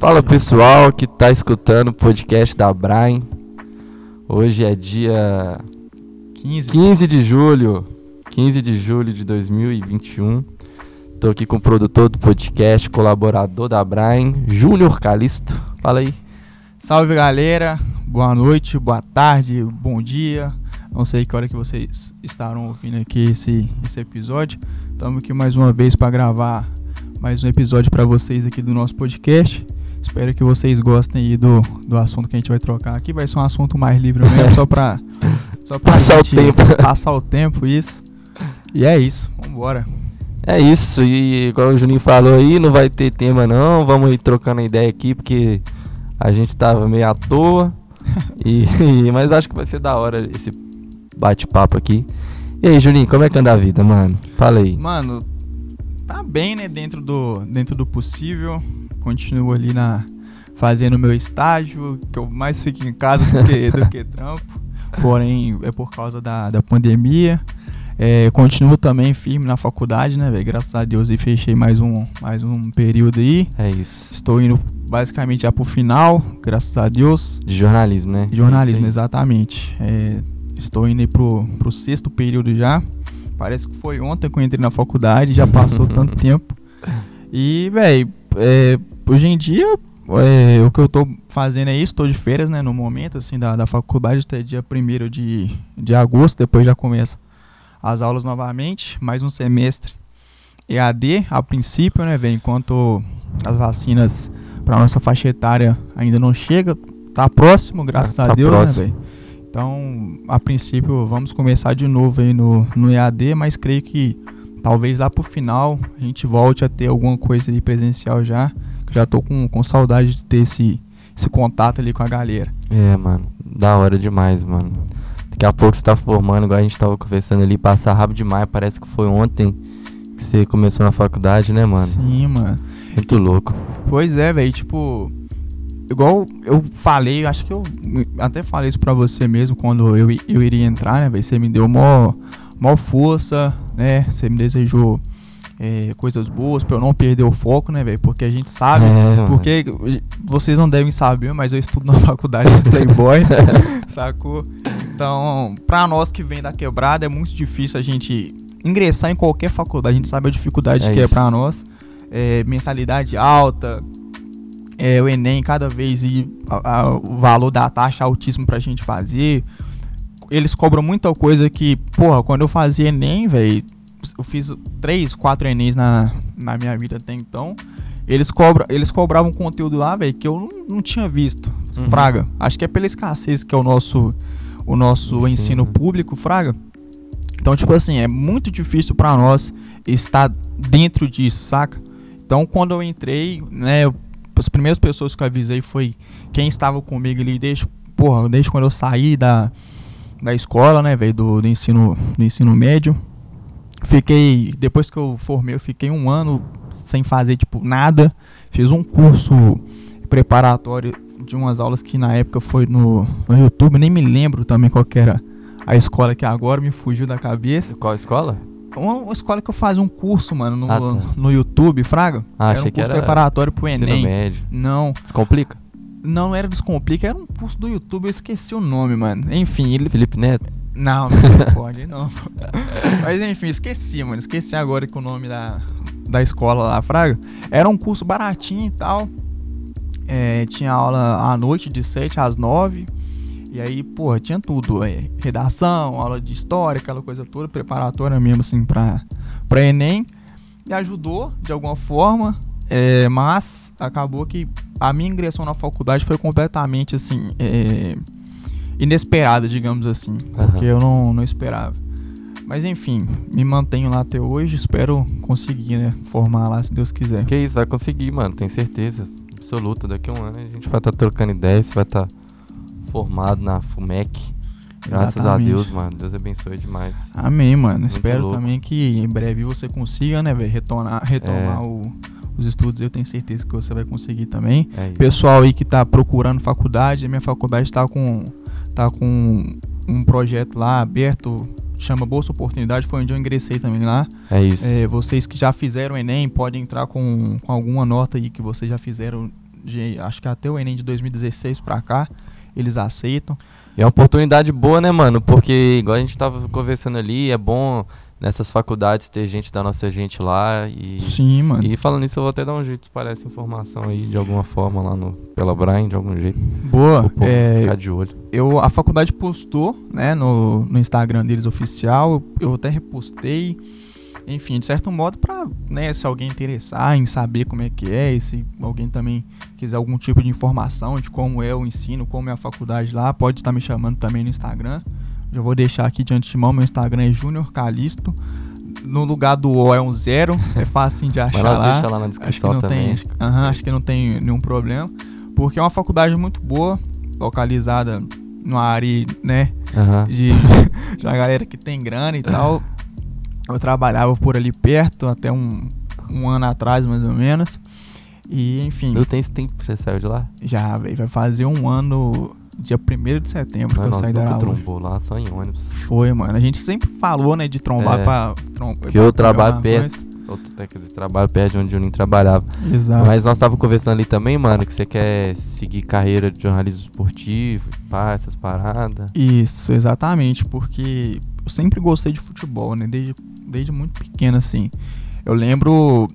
Fala pessoal que tá escutando o podcast da Brian. Hoje é dia 15. 15 de julho. 15 de julho de 2021. Tô aqui com o produtor do podcast, colaborador da Brian, Júnior Calisto. Fala aí. Salve galera, boa noite, boa tarde, bom dia. Não sei que hora que vocês estarão ouvindo aqui esse, esse episódio. Estamos aqui mais uma vez para gravar mais um episódio para vocês aqui do nosso podcast. Espero que vocês gostem aí do, do assunto que a gente vai trocar aqui. Vai ser um assunto mais livre mesmo, só para só pra Passar o tempo. Passar o tempo, isso. E é isso, vambora. É isso, e igual o Juninho falou aí, não vai ter tema não, vamos ir trocando ideia aqui, porque a gente tava meio à toa. e, e- mas acho que vai ser da hora esse bate-papo aqui. E aí, Juninho, como é que anda a vida, mano? Fala aí. Mano, tá bem, né? Dentro do, dentro do possível. Continuo ali na fazendo meu estágio, que eu mais fico em casa do que, do que trampo. Porém, é por causa da, da pandemia. É, continuo também firme na faculdade, né, velho? Graças a Deus e fechei mais um, mais um período aí. É isso. Estou indo basicamente já pro final, graças a Deus. De jornalismo, né? Jornalismo, É exatamente. É, estou indo aí pro, pro sexto período já. Parece que foi ontem que eu entrei na faculdade, já passou tanto tempo. E, velho, hoje em dia, é, o que eu tô fazendo é isso, tô de férias, né, no momento, assim, da, da faculdade, até dia 1 de, de agosto, depois já começa as aulas novamente, mais um semestre EAD, a princípio, né, velho, enquanto as vacinas para nossa faixa etária ainda não chega, tá próximo, graças Tá- a tá Deus, próximo. né, velho. Então, a princípio, vamos começar de novo aí no, no EAD, mas creio que talvez lá pro final a gente volte a ter alguma coisa aí presencial já. Já tô com, com saudade de ter esse, esse contato ali com a galera. É, mano. Da hora demais, mano. Daqui a pouco você tá formando, igual a gente tava conversando ali, passar rápido demais. Parece que foi ontem que você começou na faculdade, né, mano? Sim, mano. Muito louco. Pois é, velho, tipo, igual eu falei, acho que eu até falei isso pra você mesmo quando eu, eu iria entrar, né, velho? Você me deu mó, mó força, né? Você me desejou é, coisas boas pra eu não perder o foco, né, velho? Porque a gente sabe. É, mano. Porque vocês não devem saber, mas eu estudo na faculdade de Playboy, sacou? Então, pra nós que vem da quebrada, é muito difícil a gente ingressar em qualquer faculdade. A gente sabe a dificuldade É que é isso. pra nós. É, mensalidade alta, é, o Enem cada vez e a- a- o valor da taxa altíssimo pra gente fazer. Eles cobram muita coisa que, porra, quando eu fazia Enem, velho, eu fiz três, quatro Enems na, na minha vida até então. Eles, cobra, eles cobravam conteúdo lá, velho, que eu não, não tinha visto. Uhum. Fraga. Acho que é pela escassez que é o nosso, o nosso Ensino. ensino público, Fraga. Então, tipo assim, é muito difícil pra nós estar dentro disso, saca? Então, quando eu entrei, né, eu- as primeiras pessoas que eu avisei foi quem estava comigo ali desde, porra, desde quando eu saí da, da escola, né, velho, do, do ensino, do ensino médio. Fiquei, depois que eu formei, eu fiquei um ano sem fazer, tipo, nada. Fiz um curso preparatório de umas aulas que na época foi no, no YouTube, nem me lembro também qual que era a escola que agora me fugiu da cabeça. Qual escola? Uma, uma escola que eu fazia um curso, mano, no, Ah, tá. no YouTube, Fraga. Ah, era achei um que curso era preparatório pro Enem. médio. Não, Descomplica? não, não era Descomplica, era um curso do YouTube, eu esqueci o nome, mano. Enfim, ele. Felipe Neto? Não, não pode, não. Mas enfim, esqueci, mano. Esqueci agora que o nome da, da escola lá, Fraga. Era um curso baratinho e tal. É, tinha aula à noite, de 7 às 9. E aí, porra, tinha tudo. é, redação, aula de história, aquela coisa toda, preparatória mesmo, assim, pra, pra Enem. Me ajudou, de alguma forma. é, mas acabou que a minha ingressão na faculdade foi completamente, assim, é, inesperada, digamos assim. Porque eu não, não esperava. Mas enfim, me mantenho lá até hoje. Espero conseguir, né? Formar lá, se Deus quiser. Que isso, vai conseguir, mano. Tenho certeza. Absoluta. Daqui a um ano a gente vai estar trocando ideias. Você vai estar formado na FUMEC. Graças Exatamente. a Deus, mano. Deus abençoe demais. Amém, mano. Espero louco. também que em breve você consiga, né, velho? Retornar, retomar É. o- os estudos. Eu tenho certeza que você vai conseguir também. É. Pessoal aí que tá procurando faculdade, a minha faculdade tá com, tá com um projeto lá aberto, chama Bolsa Oportunidade, foi onde eu ingressei também lá. É isso. É, vocês que já fizeram o Enem podem entrar com, com alguma nota aí que vocês já fizeram de, acho que até o Enem de 2016 pra cá, eles aceitam. E é uma oportunidade boa, né, mano? Porque, igual a gente tava conversando ali, é bom nessas faculdades ter gente da nossa gente lá. E, Sim, mano. e falando isso, eu vou até dar um jeito de espalhar essa informação aí de alguma forma lá no, pela Brian, de algum jeito. Boa. É, ficar de olho. eu, a faculdade postou, né, no, no Instagram deles oficial, eu, eu até repostei. Enfim, de certo modo, pra, né, se alguém interessar em saber como é que é, e se alguém também quiser algum tipo de informação de como é o ensino, como é a faculdade lá, pode estar me chamando também no Instagram. Já vou deixar aqui de antemão, meu Instagram é Júnior Calisto. No lugar do O é um zero, é fácil de achar Mas lá. deixa lá na Acho descrição não também. tem, acho, acho que não tem nenhum problema, porque é uma faculdade muito boa, localizada numa área, né, de, de uma galera que tem grana e tal. Eu trabalhava por ali perto até um, um ano atrás, mais ou menos. E, enfim, Eu tenho esse tempo que você saiu de lá? já, véi, vai fazer um ano, dia 1 de setembro, que Mas eu saí da aula. trombou lá, só em ônibus. Foi, mano. A gente sempre falou, né, de trombar É. pra... Trom Porque eu trabalho perto. coisa. Outro técnico de trabalho perto de onde o Juninho trabalhava. Exato. Mas nós tava conversando ali também, mano, que você quer seguir carreira de jornalismo esportivo, pá, essas paradas. Isso, exatamente, porque eu sempre gostei de futebol, né? Desde, desde muito pequeno, assim. Eu lembro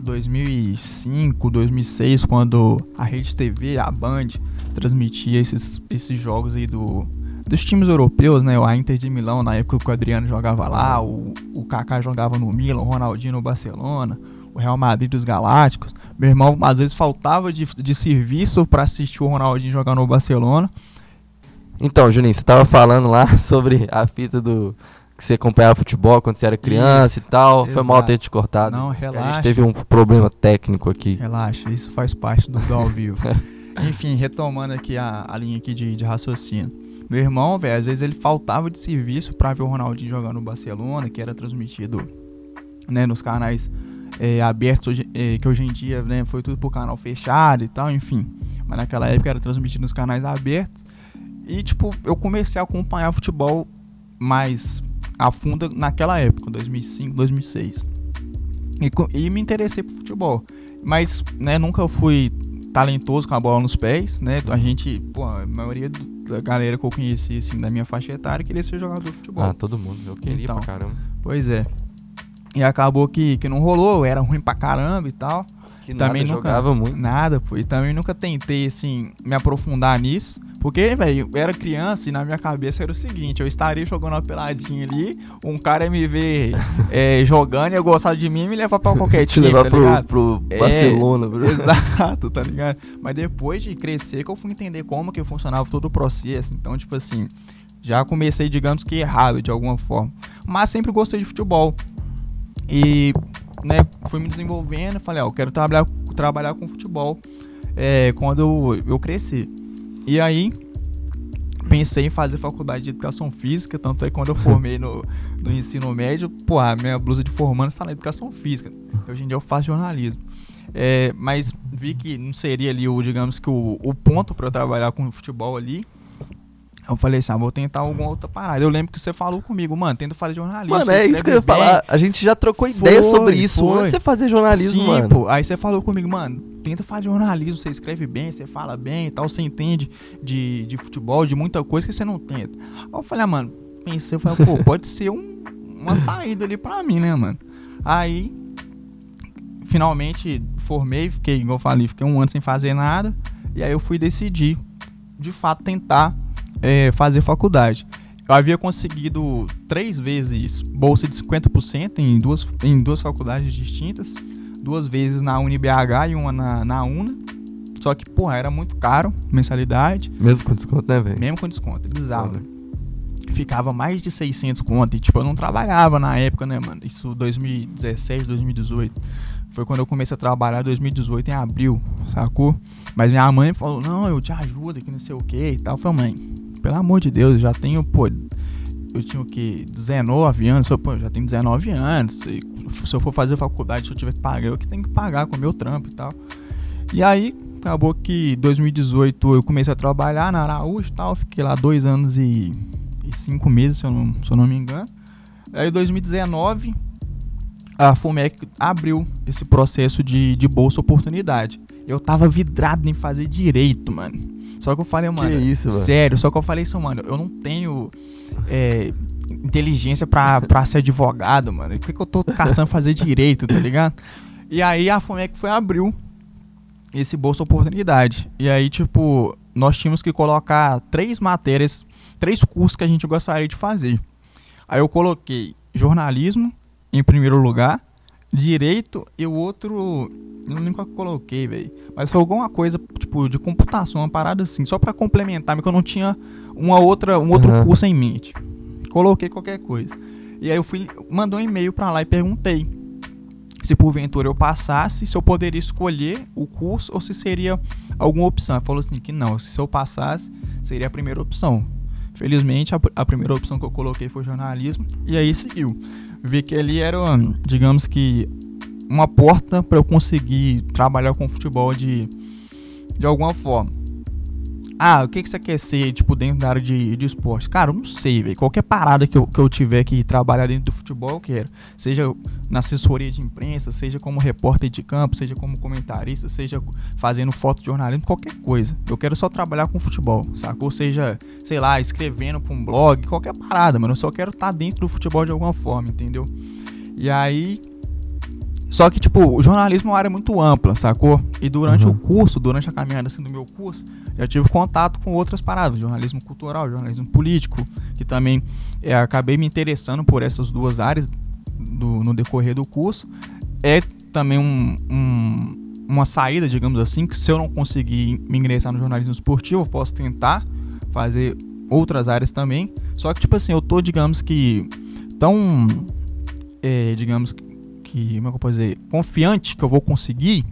2005, 2006, quando a Rede TV, a Band, transmitia esses, esses jogos aí do, dos times europeus, né? A Inter de Milão, na época que o Adriano jogava lá, o, o Kaká jogava no Milan, o Ronaldinho no Barcelona, o Real Madrid dos Galácticos. Meu irmão, às vezes, faltava de, de serviço pra assistir o Ronaldinho jogar no Barcelona. Então, Juninho, você tava falando lá sobre a fita do. Que você acompanhava futebol quando você era criança e tal. Foi mal exato. ter te cortado. Não, que A relaxa. gente teve um problema técnico aqui. Relaxa, isso faz parte do, do ao vivo. Enfim, retomando aqui a, a linha aqui de, de raciocínio. Meu irmão, velho, às vezes ele faltava de serviço pra ver o Ronaldinho jogar no Barcelona, que era transmitido né, nos canais é, abertos, hoje- é, que hoje em dia né, foi tudo por canal fechado e tal, enfim. Mas naquela época era transmitido nos canais abertos. E, tipo, eu comecei a acompanhar futebol mais a fundo naquela época, 2005, 2006. E, e me interessei por futebol. Mas, né, nunca fui talentoso com a bola nos pés, né? A gente, pô, a maioria da galera que eu conheci, assim, da minha faixa etária, queria ser jogador de futebol. Ah, todo mundo. Eu queria Então. pra caramba. Pois é. E acabou que, que não rolou, era ruim pra caramba e tal. Que Também nada, nunca- jogava muito. Nada, pô. E também nunca tentei, assim, me aprofundar nisso. Porque, velho, eu era criança e na minha cabeça era o seguinte: eu estaria jogando uma peladinha ali, um cara ia me ver é, jogando e eu gostava de mim e me levar pra qualquer Te time, levar tá pro, ligado? pro É. Barcelona. bro. Exato, tá ligado? Mas depois de crescer que eu fui entender como que funcionava todo o processo. Então, tipo assim, já comecei, digamos que errado de alguma forma. Mas sempre gostei de futebol. E, né, fui me desenvolvendo, falei, ó, eu quero trabalhar, trabalhar com futebol é, quando eu, eu crescer. E aí, pensei em fazer faculdade de educação física, tanto é que quando eu formei no, no ensino médio, pô, a minha blusa de formando está na educação física. Hoje em dia eu faço jornalismo. É, mas vi que não seria ali o, digamos que o, o ponto para eu trabalhar com futebol ali. Eu falei assim, ah, vou tentar alguma outra parada. Eu lembro que você falou comigo, mano, tenta fazer jornalismo. Mano, é isso que eu ia bem. falar. A gente já trocou Foi, ideia sobre isso foi. antes de você fazer jornalismo, Sim, mano. pô. Aí você falou comigo, mano, tenta fazer jornalismo, você escreve bem, você fala bem e tal, você entende de, de futebol, de muita coisa que você não tenta. Aí eu falei, ah, mano, pensei, eu falei, pô, pode ser um- uma saída ali pra mim, né, mano? Aí, finalmente, formei, fiquei, igual eu falei, fiquei um ano sem fazer nada, e aí eu fui decidir, de fato, tentar é, fazer faculdade. Eu havia conseguido três vezes bolsa de 50% em duas, em duas faculdades distintas. Duas vezes na UniBH e uma na, na UNA. Só que, porra, era muito caro, mensalidade. Mesmo com desconto, né, velho? Mesmo com desconto, é bizarro. Foda. Ficava mais de 600 conto. E, tipo, eu não trabalhava na época, né, mano? Isso 2017, 2018. Foi quando eu comecei a trabalhar, 2018, em abril, sacou? Mas minha mãe falou, não, eu te ajudo, que não sei o que e tal. Eu falei, mãe, pelo amor de Deus, eu já tenho, pô, eu tinha o que, 19 anos, eu, pô, já tenho 19 anos. Se, se eu for fazer faculdade, se eu tiver que pagar, eu que tenho que pagar com o meu trampo e tal. E aí, acabou que 2018 eu comecei a trabalhar na Araújo e tal, fiquei lá dois anos e, e cinco meses, se eu não, se eu não me engano. Aí, em 2019, a FUMEC abriu esse processo de, de bolsa oportunidade. eu tava vidrado em fazer direito, mano. Só que eu falei, mano. Que isso, mano? Sério, só que eu falei isso, mano. Eu não tenho é, inteligência pra, pra ser advogado, mano. Por que, que eu tô caçando fazer direito, tá ligado? E aí a FUMEC foi abriu esse Bolsa Oportunidade. E aí, tipo, nós tínhamos que colocar três matérias, três cursos que a gente gostaria de fazer. Aí eu coloquei jornalismo em primeiro lugar, direito e o outro. Não lembro qual que eu coloquei, velho. Mas foi alguma coisa, tipo, de computação, uma parada assim, só pra complementar, porque eu não tinha uma outra, um outro Aham. curso em mente. Coloquei qualquer coisa. E aí eu fui, mandou um e-mail pra lá e perguntei se porventura eu passasse, se eu poderia escolher o curso ou se seria alguma opção. Ele falou assim que não, se eu passasse, seria a primeira opção. Felizmente, a, a primeira opção que eu coloquei foi jornalismo e aí seguiu. Vi que ali era, digamos que, uma porta para eu conseguir trabalhar com futebol de, de alguma forma. Ah, o que, que você quer ser, tipo, dentro da área de, de esporte? Cara, eu não sei, velho. Qualquer parada que eu, que eu tiver que trabalhar dentro do futebol, eu quero. Seja na assessoria de imprensa, seja como repórter de campo, seja como comentarista, seja fazendo foto de jornalismo, qualquer coisa. Eu quero só trabalhar com futebol, sacou? Ou seja, sei lá, escrevendo pra um blog, qualquer parada, mano. Eu só quero estar dentro do futebol de alguma forma, entendeu? E aí. Só que, tipo, o jornalismo é uma área muito ampla, sacou? E durante Uhum. o curso, durante a caminhada assim do meu curso, já tive contato com outras paradas, jornalismo cultural, jornalismo político, que também é, acabei me interessando por essas duas áreas do- no decorrer do curso. É também um, um- uma saída, digamos assim, que se eu não conseguir me ingressar no jornalismo esportivo, eu posso tentar fazer outras áreas também. Só que, tipo assim, eu tô, digamos que, tão, é, digamos que, como é que eu posso dizer, confiante que eu vou conseguir,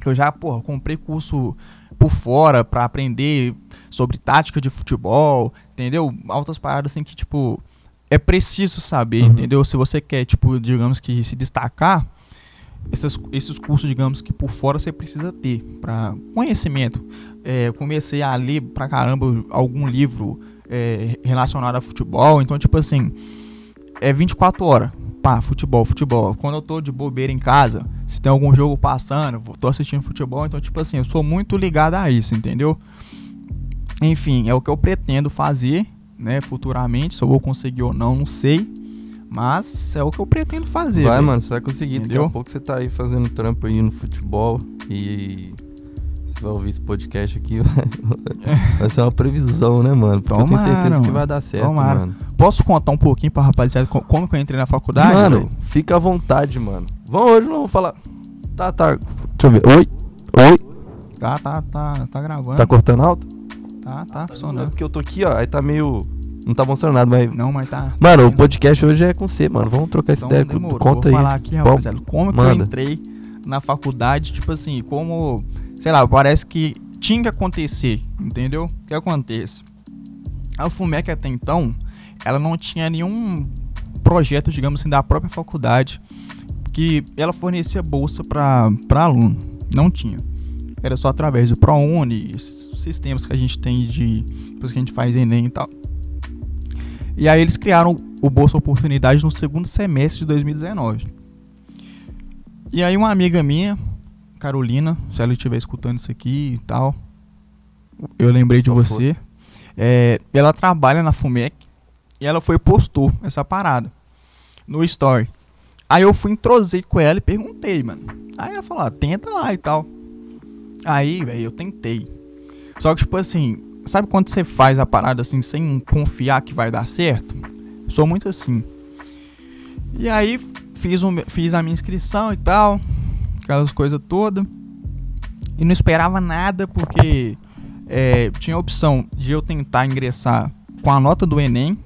que eu já, porra, comprei curso por fora pra aprender sobre tática de futebol, entendeu? Altas paradas assim que, tipo, é preciso saber, Uhum. entendeu? Se você quer, tipo, digamos que se destacar, esses, esses cursos, digamos que por fora você precisa ter para conhecimento. É, comecei a ler pra caramba algum livro é, relacionado a futebol, então, tipo assim, é 24 horas. Pá, futebol, futebol. Quando eu tô de bobeira em casa, se tem algum jogo passando, tô assistindo futebol, então, tipo assim, eu sou muito ligado a isso, entendeu? Enfim, é o que eu pretendo fazer, né, futuramente. Se eu vou conseguir ou não, não sei. Mas é o que eu pretendo fazer. Vai, mano, você vai conseguir. Daqui Entendeu? a pouco você tá aí fazendo trampo aí no futebol e você vai ouvir esse podcast aqui. Vai, vai ser uma previsão, né, mano? Porque eu tenho Tomara, certeza que mano. vai dar certo, Tomara. mano. Posso contar um pouquinho pra rapaziada co- como que eu entrei na faculdade? mano, velho? fica à vontade, mano. Vamos hoje, não vamos falar. Tá, tá. Deixa eu ver. Oi? Oi? Tá, tá, tá, tá gravando. Tá cortando alto? Tá, tá Não, é funcionando. porque eu tô aqui, ó. Aí tá meio. Não tá mostrando nada, mas. Não, mas tá. Mano, o podcast hoje é com você, mano. Vamos trocar essa Então, ideia. demorou. Conta Vou aí. falar aqui, rapaziada, como que eu Manda. entrei na faculdade, tipo assim, como, sei lá, parece que tinha que acontecer, entendeu? Que acontece? A FUMEC até então, ela não tinha nenhum projeto, digamos assim, da própria faculdade que ela fornecia bolsa para aluno. Não tinha. Era só através do ProUni, sistemas que a gente tem de. Que a gente faz Enem e tal. E aí eles criaram o Bolsa Oportunidade no segundo semestre de 2019. E aí uma amiga minha, Carolina, se ela estiver escutando isso aqui e tal, eu lembrei de Só você. É, ela trabalha na FUMEC e ela foi postou essa parada no story. Aí eu fui entrosei com ela e perguntei, mano. Aí ela falou, ah, tenta lá e tal. Aí, velho, eu tentei. Só que, tipo assim, sabe quando você faz a parada assim, sem confiar que vai dar certo? Sou muito assim. E aí, fiz, um, fiz a minha inscrição e tal, aquelas coisas todas. E não esperava nada, porque é, tinha a opção de eu tentar ingressar com a nota do Enem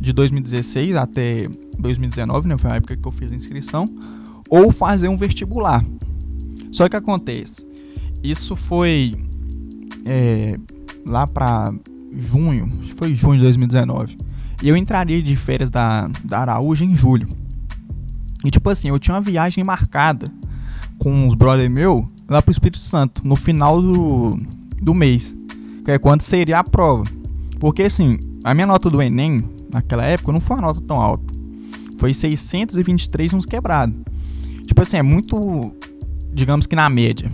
de 2016 até 2019, né? Foi a época que eu fiz a inscrição. Ou fazer um vestibular. Só que acontece, isso foi é, lá pra junho, foi junho de 2019. E eu entraria de férias da, da Araújo em julho. E tipo assim, eu tinha uma viagem marcada com uns brother meu lá pro Espírito Santo, no final do, do mês. Que é quando seria a prova. Porque assim, a minha nota do Enem, naquela época, não foi uma nota tão alta. Foi 623 uns quebrados. Tipo assim, é muito, digamos que na média.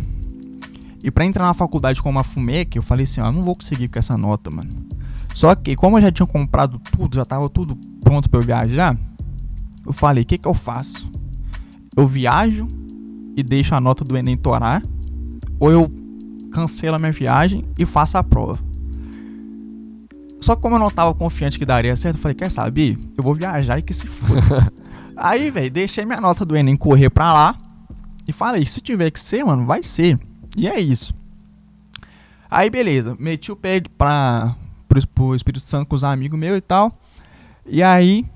E pra entrar na faculdade com uma FUMEC, eu falei assim, ó, eu não vou conseguir com essa nota, mano. Só que, como eu já tinha comprado tudo, já tava tudo pronto pra eu viajar, eu falei, o que que eu faço? Eu viajo e deixo a nota do Enem torar, ou eu cancelo a minha viagem e faço a prova. Só que como eu não tava confiante que daria certo, eu falei, quer saber? Eu vou viajar e que se foda. Aí, velho, deixei minha nota do Enem correr pra lá e falei, se tiver que ser, mano, vai ser. E é isso. Aí, beleza, meti o pé pra, pro, pro Espírito Santo com os amigos meus e tal. E aí,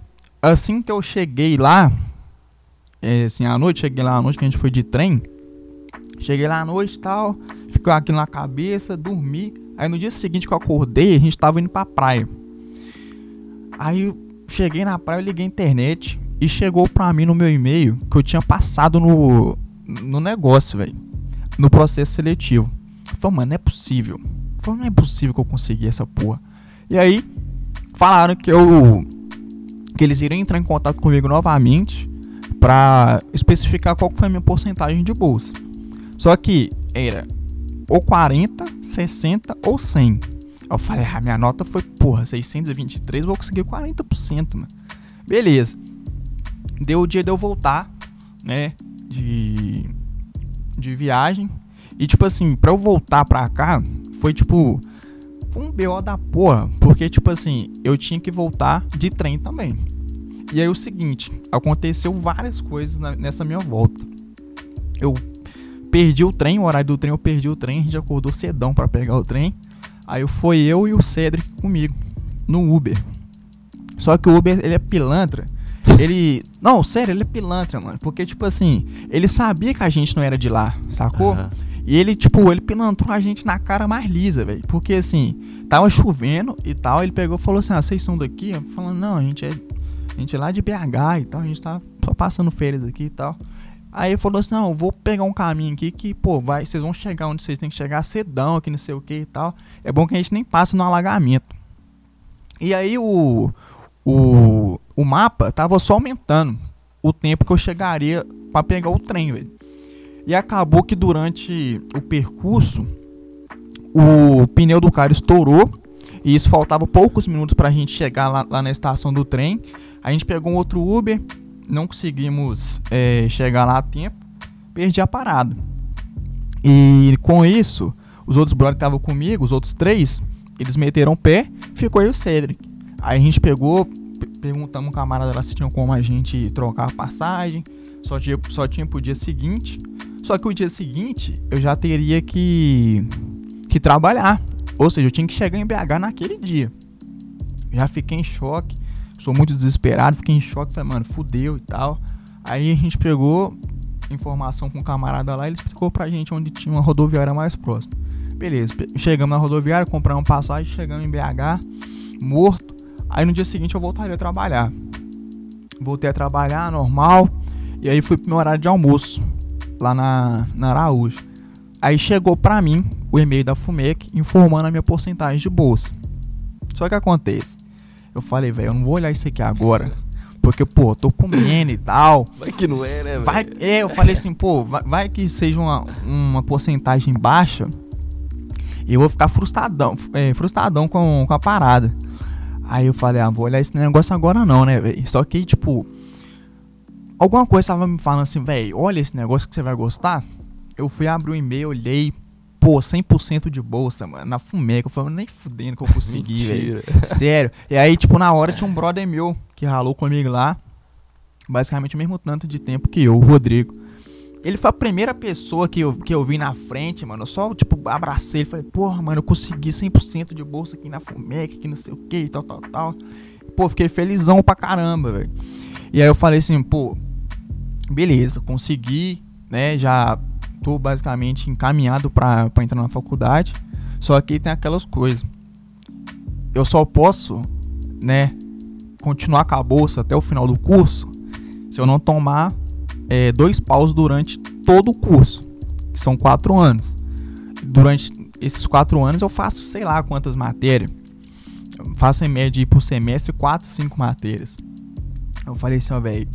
assim que eu cheguei lá, é, assim, à noite, cheguei lá à noite, que a gente foi de trem. Cheguei lá à noite e tal, ficou aquilo na cabeça, dormi. Aí no dia seguinte que eu acordei, a gente tava indo pra praia. Aí eu cheguei na praia, liguei a internet e chegou pra mim no meu e-mail que eu tinha passado no, no negócio, velho. No processo seletivo. Falei, mano, não é possível. Falei, não é possível que eu consegui essa porra. E aí, falaram que eu. que eles iriam entrar em contato comigo novamente pra especificar qual foi a minha porcentagem de bolsa. Só que era ou 40, 60 ou 100. Eu falei, ah, minha nota foi, porra, 623, vou conseguir 40%, mano. Beleza. Deu o dia de eu voltar, né, de, de viagem. E, tipo assim, pra eu voltar pra cá, foi, tipo, um BO da porra. Porque, tipo assim, eu tinha que voltar de trem também. E aí, o seguinte, aconteceu várias coisas na, nessa minha volta. Eu perdi o trem, o horário do trem eu perdi o trem, a gente acordou cedão para pegar o trem. Aí foi eu e o Cedric comigo no Uber. Só que o Uber, ele é pilantra. Ele. Não, sério, ele é pilantra, mano. Porque, tipo assim, ele sabia que a gente não era de lá, sacou? Uhum. E ele, tipo, ele pilantrou a gente na cara mais lisa, velho. Porque, assim, tava chovendo e tal. Ele pegou e falou assim: Ah, vocês são daqui? Falando, não, a gente é. Gente é lá de BH e tal. A gente tá passando férias aqui e tal. Aí ele falou assim: não, eu vou pegar um caminho aqui que, pô, vai, vocês vão chegar onde vocês têm que chegar cedão aqui, não sei o que e tal. É bom que a gente nem passe no alagamento. E aí o, o, o mapa tava só aumentando o tempo que eu chegaria para pegar o trem, velho. E acabou que durante o percurso o pneu do cara estourou e isso faltava poucos minutos pra gente chegar lá, lá na estação do trem. A gente pegou um outro Uber não conseguimos é, chegar lá a tempo, perdi a parada. E com isso, os outros brothers que estavam comigo, os outros três, eles meteram o pé, ficou aí o Cedric. Aí a gente pegou, perguntamos um camarada lá se tinha como a gente trocar a passagem, só tinha, só tinha pro dia seguinte. Só que o dia seguinte eu já teria que, que trabalhar. Ou seja, eu tinha que chegar em BH naquele dia. Já fiquei em choque sou muito desesperado, fiquei em choque, falei, mano, fudeu e tal. Aí a gente pegou informação com um camarada lá, ele explicou pra gente onde tinha uma rodoviária mais próxima. Beleza, chegamos na rodoviária, compramos passagem, chegamos em BH, morto. Aí no dia seguinte eu voltaria a trabalhar. Voltei a trabalhar, normal. E aí fui pro meu horário de almoço, lá na, na Araújo. Aí chegou pra mim o e-mail da FUMEC informando a minha porcentagem de bolsa. Só que acontece, eu falei, velho, eu não vou olhar isso aqui agora. Porque, pô, tô comendo e tal. Vai que não é, né, vai, É, eu falei assim, pô, vai, vai, que seja uma, uma porcentagem baixa. E eu vou ficar frustradão, é, frustradão com, com a parada. Aí eu falei, ah, vou olhar esse negócio agora não, né, velho? Só que, tipo, alguma coisa tava me falando assim, velho, olha esse negócio que você vai gostar. Eu fui abrir o e-mail, olhei, pô, 100% de bolsa, mano, na Fumeca. Eu falei, nem fudendo que eu consegui, velho. Sério. E aí, tipo, na hora tinha um brother meu que ralou comigo lá. Basicamente o mesmo tanto de tempo que eu, o Rodrigo. Ele foi a primeira pessoa que eu, que eu vi na frente, mano. Eu só, tipo, abracei ele. Falei, porra, mano, eu consegui 100% de bolsa aqui na Fumeca, que não sei o que tal, tal, tal. Pô, fiquei felizão pra caramba, velho. E aí eu falei assim, pô, beleza, consegui, né? Já basicamente encaminhado para entrar na faculdade. Só que tem aquelas coisas. Eu só posso, né, continuar com a bolsa até o final do curso se eu não tomar é, dois paus durante todo o curso, que são quatro anos. Durante esses quatro anos eu faço sei lá quantas matérias. Eu faço em média por semestre quatro, cinco matérias. Eu falei assim, ó, velho,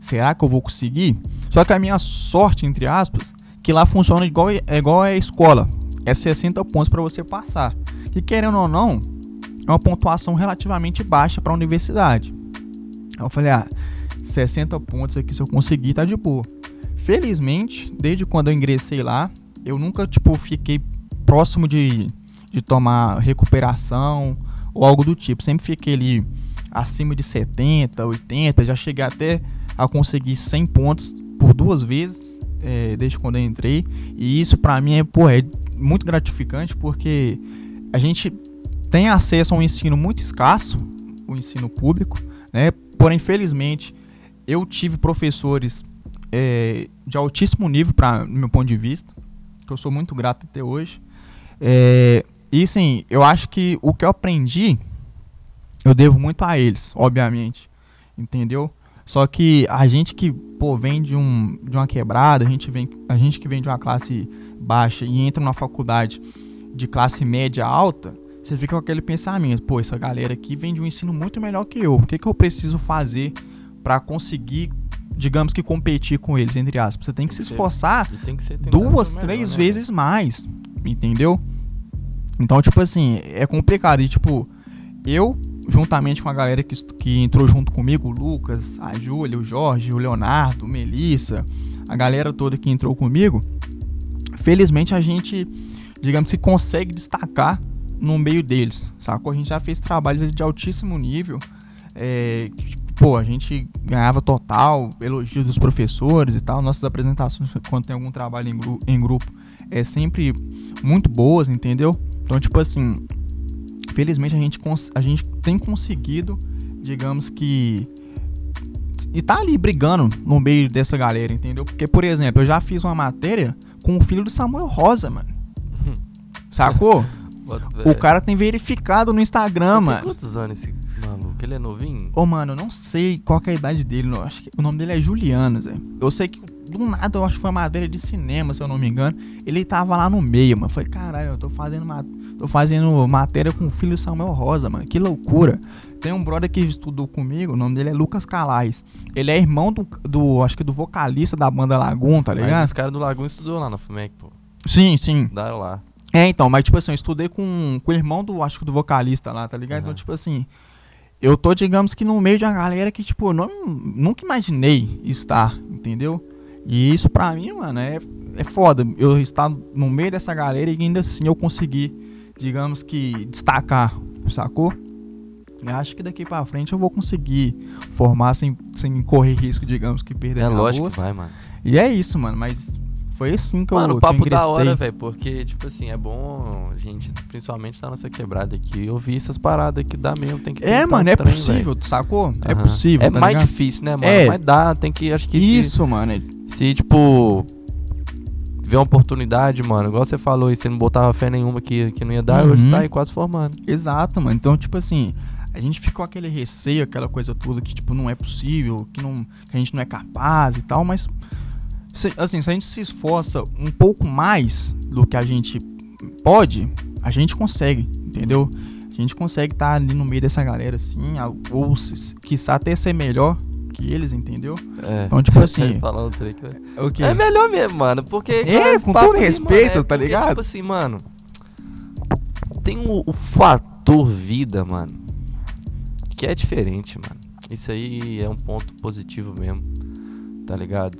será que eu vou conseguir? Só que a minha sorte, entre aspas, que lá funciona igual, é igual a escola. é 60 pontos para você passar. E querendo ou não, é uma pontuação relativamente baixa para a universidade. Eu falei, ah, 60 pontos aqui se eu conseguir tá de boa. Felizmente, desde quando eu ingressei lá, eu nunca tipo fiquei próximo de, de tomar recuperação ou algo do tipo. Sempre fiquei ali acima de 70, 80, já cheguei até a conseguir 100 pontos por duas vezes, é, desde quando eu entrei. E isso para mim é, pô, é muito gratificante porque a gente tem acesso a um ensino muito escasso, o ensino público, né? Porém, infelizmente, eu tive professores é, de altíssimo nível, para meu ponto de vista, que eu sou muito grato até hoje. É, e sim, eu acho que o que eu aprendi, eu devo muito a eles, obviamente, entendeu? Só que a gente que pô, vem de, um, de uma quebrada, a gente, vem, a gente que vem de uma classe baixa e entra numa faculdade de classe média alta, você fica com aquele pensamento, pô, essa galera aqui vem de um ensino muito melhor que eu. O que, que eu preciso fazer para conseguir, digamos que competir com eles, entre aspas? Você tem que se esforçar que duas, três melhor, né? vezes mais, entendeu? Então, tipo assim, é complicado. E, tipo, eu juntamente com a galera que, que entrou junto comigo, o Lucas, a Júlia, o Jorge, o Leonardo, Melissa, a galera toda que entrou comigo, felizmente a gente, digamos que consegue destacar no meio deles, sacou? A gente já fez trabalhos de altíssimo nível, é, pô, a gente ganhava total, elogios dos professores e tal, nossas apresentações quando tem algum trabalho em, gru em grupo é sempre muito boas, entendeu? Então, tipo assim, felizmente a gente, a gente tem conseguido, digamos que. E tá ali brigando no meio dessa galera, entendeu? Porque, por exemplo, eu já fiz uma matéria com o filho do Samuel Rosa, mano. Sacou? o cara tem verificado no Instagram, mano. Quantos anos esse maluco? Ele é novinho? Ô, mano, eu não sei qual é a idade dele. Não. Acho que o nome dele é Juliano, Zé. Eu sei que do nada, eu acho que foi uma matéria de cinema, se eu não me engano. Ele tava lá no meio, mano. Foi, caralho, eu tô fazendo uma Tô fazendo matéria com o filho Samuel Rosa, mano. Que loucura. Tem um brother que estudou comigo, o nome dele é Lucas Calais. Ele é irmão do, do acho que do vocalista da banda Lagoon, tá ligado? Mas esse cara do Lagoon estudou lá na FUMEC, pô. Sim, sim. Estudaram lá. É, então, mas tipo assim, eu estudei com, com o irmão do, acho que do vocalista lá, tá ligado? Uhum. Então, tipo assim, eu tô, digamos que no meio de uma galera que, tipo, eu não, nunca imaginei estar, entendeu? E isso pra mim, mano, é, é foda. Eu estar no meio dessa galera e ainda assim eu conseguir digamos que, destacar, sacou? Eu acho que daqui pra frente eu vou conseguir formar sem, sem correr risco, digamos, que perder É lógico que vai, mano. E é isso, mano, mas foi assim que mano, eu o papo da hora, velho, porque, tipo assim, é bom, gente, principalmente na nossa quebrada aqui, ouvir essas paradas que dá mesmo, tem que É, mano, é possível, tu sacou? Uhum. É possível, É tá mais ligado? difícil, né, mano? É. Mas dá, tem que, acho que Isso, se, mano. Se, tipo, vê uma oportunidade, mano, igual você falou, e você não botava fé nenhuma que, que não ia dar, uhum. hoje tá aí quase formando. Exato, mano. Então, tipo assim, a gente ficou aquele receio, aquela coisa toda que, tipo, não é possível, que, não, que a gente não é capaz e tal, mas, se, assim, se a gente se esforça um pouco mais do que a gente pode, a gente consegue, entendeu? A gente consegue estar tá ali no meio dessa galera, assim, ou, quiçá até ser melhor que eles, entendeu? É. Então, tipo assim. É, é melhor mesmo, mano. Porque. É, com todo respeito, mano, é, tá porque, ligado? Tipo assim, mano. Tem o, o fator vida, mano. Que é diferente, mano. Isso aí é um ponto positivo mesmo. Tá ligado?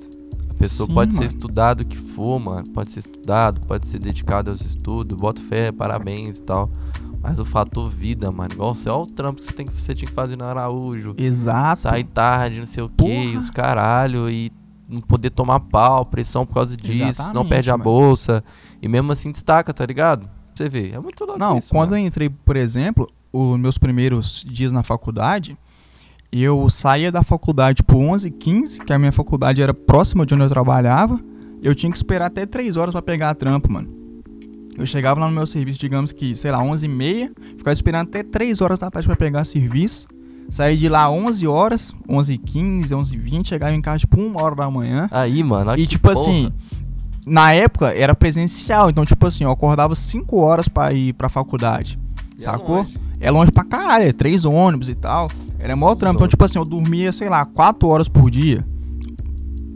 A pessoa Sim, pode mano. ser estudado que for, mano. Pode ser estudado, pode ser dedicado aos estudos. Bota fé, parabéns e tal. Mas o fator vida, mano, igual você, olha o trampo que você, tem que, você tinha que fazer no Araújo. Exato. Sair tarde, não sei o que, os caralho, e não poder tomar pau, pressão por causa disso, Exatamente, não perde a mano. bolsa. E mesmo assim destaca, tá ligado? Você vê, é muito louco Não, isso, quando mano. eu entrei, por exemplo, os meus primeiros dias na faculdade, eu saía da faculdade tipo 11 15 que a minha faculdade era próxima de onde eu trabalhava. Eu tinha que esperar até 3 horas para pegar a trampo, mano. Eu chegava lá no meu serviço, digamos que, sei lá, 11h30, ficava esperando até 3 horas da tarde para pegar serviço. Saí de lá 11 horas, 11h15, 11h20, chegava em casa tipo 1 hora da manhã. Aí, mano, E tipo porra. assim, na época era presencial, então tipo assim, eu acordava 5 horas para ir pra faculdade. E é sacou? É longe. é longe pra caralho, é 3 ônibus e tal. Era maior trampo. Então, tipo assim, eu dormia, sei lá, 4 horas por dia.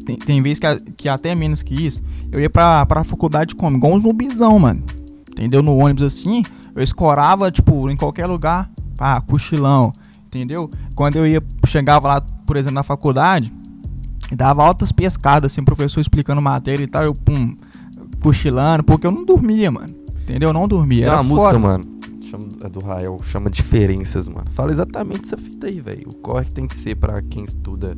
Tem, tem vezes que, que até menos que isso. Eu ia pra, pra faculdade como? Igual um zumbizão, mano. entendeu? No ônibus assim, eu escorava, tipo, em qualquer lugar, pá, cochilão, entendeu? Quando eu ia, chegava lá, por exemplo, na faculdade, dava altas pescadas, assim, professor explicando matéria e tal, eu, pum, cochilando, porque eu não dormia, mano, entendeu? Eu não dormia. Tem Era uma foda. música, mano. Chama, é do Rael, chama Diferenças, mano. Fala exatamente essa fita aí, velho. O corre tem que ser pra quem estuda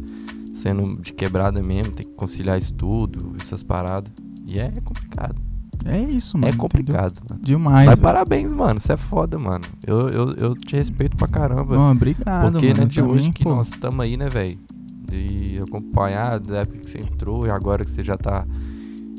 sendo de quebrada mesmo, tem que conciliar estudo, essas paradas. E é complicado. É isso, mano. é entendeu? complicado, mano. Demais. Mas velho. parabéns, mano. Você é foda, mano. Eu, eu, eu te respeito pra caramba. Não, obrigado, porque mano. né, de hoje que pô. nós estamos aí, né, velho? E acompanhar da época que você entrou e agora que você já tá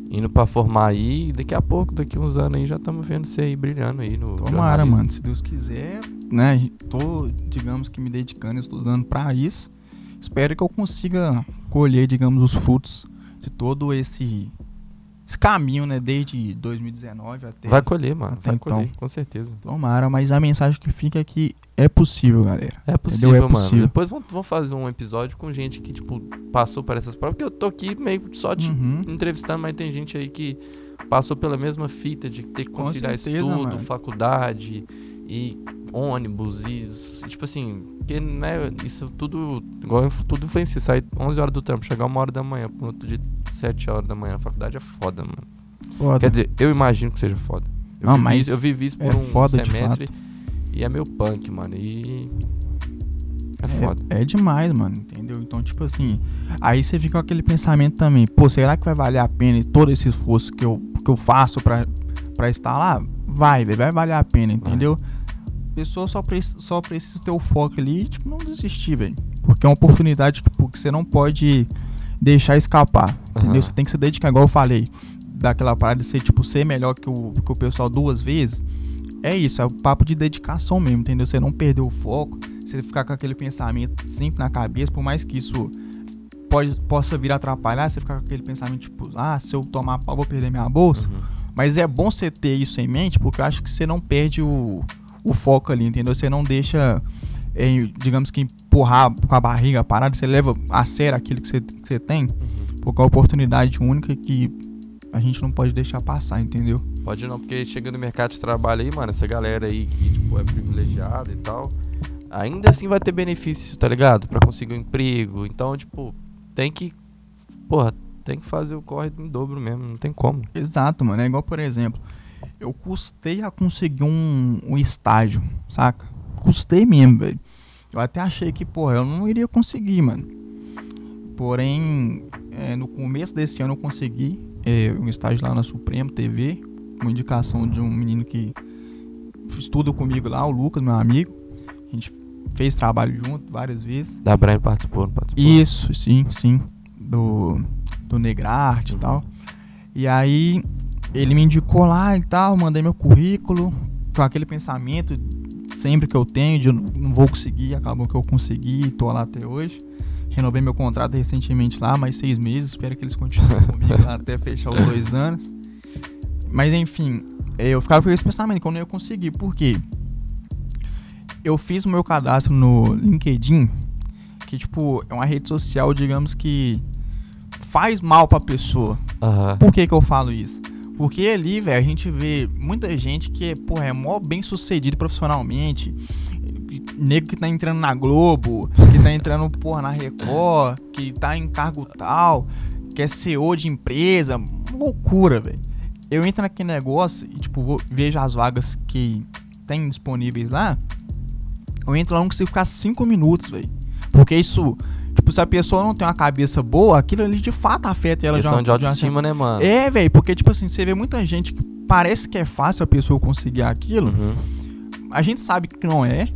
indo pra formar aí. Daqui a pouco, daqui uns anos aí, já estamos vendo você aí brilhando aí no. Tomara, jornalismo. mano. Se Deus quiser, né? Tô, digamos que me dedicando, estudando pra isso. Espero que eu consiga colher, digamos, os frutos de todo esse, esse caminho, né? Desde 2019 até. Vai colher, mano. Até Vai então. colher, com certeza. Tomara, mas a mensagem que fica é que é possível, galera. É possível, É mano. possível. Depois vamos, vamos fazer um episódio com gente que, tipo, passou por essas provas. Porque eu tô aqui meio só de Uhum. entrevistando, mas tem gente aí que passou pela mesma fita de ter que Com conciliar certeza, estudo, mano. faculdade e ônibus e tipo assim, que né, isso tudo igual tudo influencia, sair 11 horas do trampo, chegar uma hora da manhã, pro outro dia 7 horas da manhã, a faculdade é foda, mano. Foda. Quer dizer, eu imagino que seja foda. Eu Não, mas isso- eu vivi isso por é um foda de semestre e é meio punk, mano. E é foda. É, é demais, mano, entendeu? Então, tipo assim, aí você fica com aquele pensamento também, pô, será que vai valer a pena todo esse esforço que eu, que eu faço pra, pra estar lá? Vai, vai valer a pena, entendeu? A pessoa só, preci- só precisa ter o foco ali e, tipo, não desistir, velho. Porque é uma oportunidade tipo, que você não pode deixar escapar, entendeu? Aham. Você tem que se dedicar, igual eu falei, daquela parada de ser, tipo, ser melhor que o, que o pessoal duas vezes. É isso, é o papo de dedicação mesmo, entendeu? Você não perder o foco, você ficar com aquele pensamento sempre na cabeça, por mais que isso pode, possa vir atrapalhar, você ficar com aquele pensamento tipo, ah, se eu tomar pau, vou perder minha bolsa. Uhum. Mas é bom você ter isso em mente, porque eu acho que você não perde o, o foco ali, entendeu? Você não deixa, eh, digamos que, empurrar com a barriga parada, você leva a sério aquilo que você, que você tem, Uhum. porque é uma oportunidade única que a gente não pode deixar passar, entendeu? Pode não, porque chega no mercado de trabalho aí, mano, essa galera aí que, tipo, é privilegiada e tal, ainda assim vai ter benefício, tá ligado? Pra conseguir um emprego. Então, tipo, tem que. Porra, tem que fazer o corre em dobro mesmo, não tem como. Exato, mano. É igual, por exemplo, eu custei a conseguir um, um estágio, saca? Custei mesmo, velho. Eu até achei que, porra, eu não iria conseguir, mano. Porém, é, no começo desse ano eu consegui é, um estágio lá na Supremo TV, uma indicação de um menino que estuda comigo lá, o Lucas, meu amigo. A gente fez trabalho junto várias vezes. Da Brian participou, não participou? Isso, sim, sim. Do, do Negrarte e tal. E aí ele me indicou lá e tal, mandei meu currículo com aquele pensamento sempre que eu tenho de não vou conseguir, acabou que eu consegui, tô lá até hoje. Renovei meu contrato recentemente lá, mais seis meses, espero que eles continuem comigo lá até fechar os dois anos. Mas enfim, eu ficava com esse pensamento que eu não ia conseguir, por quê? Eu fiz o meu cadastro no LinkedIn, que tipo, é uma rede social, digamos que faz mal pra pessoa. Aham. Por que que eu falo isso? Porque ali, velho, a gente vê muita gente que, porra, é mó bem sucedido profissionalmente. Nego que tá entrando na Globo, que tá entrando, porra, na Record, que tá em cargo tal, que é CEO de empresa. Loucura, velho. Eu entro naquele negócio e, tipo, vou- vejo as vagas que tem disponíveis lá. Eu entro lá, não consigo ficar 5 minutos, velho. Porque isso, tipo, se a pessoa não tem uma cabeça boa, aquilo ali de fato afeta ela Questão de uma- uma autoestima, né, mano? é, velho, porque, tipo assim, você vê muita gente que parece que é fácil a pessoa conseguir aquilo. Uhum. A gente sabe que não é.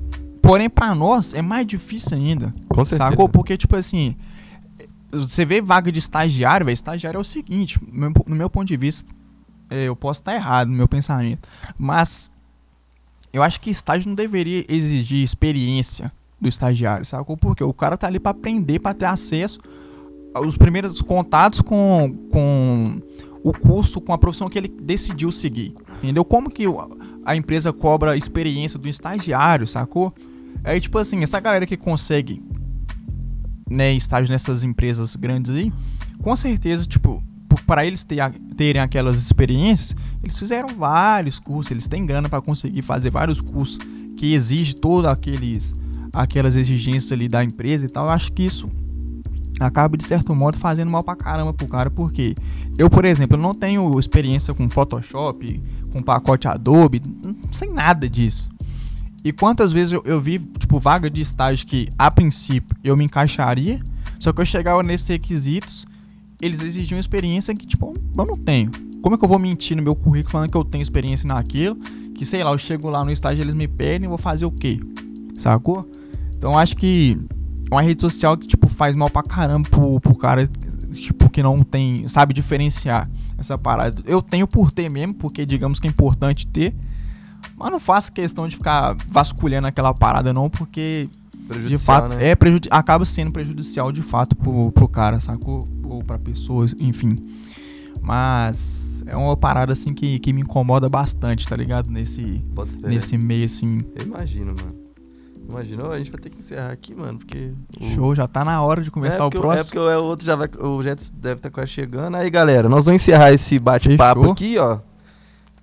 Porém, pra nós é mais difícil ainda. Com certeza. Sacou? Porque, tipo assim, você vê vaga de estagiário, velho. Estagiário é o seguinte, no meu, no meu ponto de vista, é, eu posso estar errado no meu pensamento. Mas eu acho que estágio não deveria exigir experiência do estagiário, sacou? Porque o cara tá ali pra aprender, pra ter acesso aos primeiros contatos com, com o curso, com a profissão que ele decidiu seguir. Entendeu? Como que a empresa cobra experiência do estagiário, sacou? Aí, tipo assim, essa galera que consegue né, estágio nessas empresas grandes aí, com certeza, tipo, para eles ter, terem aquelas experiências, eles fizeram vários cursos, eles têm grana para conseguir fazer vários cursos que exige todas aqueles aquelas exigências ali da empresa e tal. Eu acho que isso acaba de certo modo fazendo mal pra caramba pro cara, porque eu, por exemplo, não tenho experiência com Photoshop, com pacote Adobe, sem nada disso. E quantas vezes eu, eu vi, tipo, vaga de estágio que, a princípio, eu me encaixaria, só que eu chegava nesses requisitos, eles exigiam experiência que, tipo, eu não tenho. Como é que eu vou mentir no meu currículo falando que eu tenho experiência naquilo? Que, sei lá, eu chego lá no estágio, eles me pedem, vou fazer o quê? Sacou? Então, acho que uma rede social que, tipo, faz mal pra caramba pro, pro cara, tipo, que não tem, sabe diferenciar essa parada. Eu tenho por ter mesmo, porque digamos que é importante ter, mas não faço questão de ficar vasculhando aquela parada não, porque de fato né? é prejudi acaba sendo prejudicial de fato pro, pro cara, sacou? Ou pra pessoas, enfim. Mas é uma parada assim que, que me incomoda bastante, tá ligado? Nesse, nesse meio assim. Eu imagino, mano. Imaginou? A gente vai ter que encerrar aqui, mano, porque. O... Show, já tá na hora de começar é o próximo. É porque o outro já vai. O Jets deve estar tá quase chegando. Aí, galera, nós vamos encerrar esse bate-papo aqui, ó.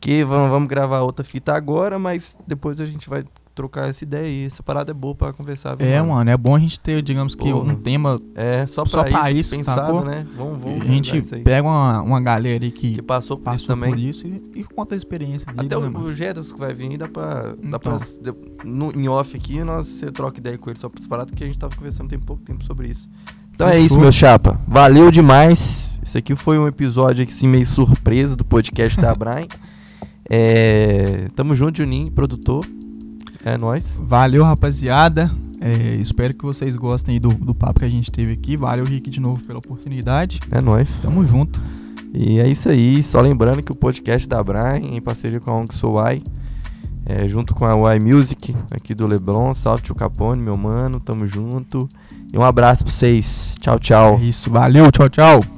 Que vamos, vamos gravar outra fita agora, mas depois a gente vai trocar essa ideia aí. Essa parada é boa pra conversar. Viu, é, mano? mano, é bom a gente ter, digamos que, um tema. É, só pra, só pra isso, isso, pensado, sacou? né? Vamos, vamos. A gente pega uma, uma galera aí que, que passou por passou isso também. Por isso e, e conta a experiência Até né, o, o Gedas que vai vir dá pra. Então. Dá pra no, em off aqui, nós você troca ideia com ele só pra essa parada, que a gente tava conversando tem pouco tempo sobre isso. Então é isso, meu chapa. Valeu demais. Esse aqui foi um episódio assim, meio surpresa do podcast da Brian. É, tamo junto, Juninho, produtor. É nóis. Valeu, rapaziada. É, espero que vocês gostem do, do papo que a gente teve aqui. Valeu, Rick, de novo pela oportunidade. É nóis. Tamo junto. E é isso aí. Só lembrando que o podcast da Brian, em parceria com a ONG Soai, é, junto com a Y Music, aqui do Leblon. Salve, tio Capone, meu mano. Tamo junto. E um abraço pra vocês. Tchau, tchau. É isso, valeu, tchau, tchau.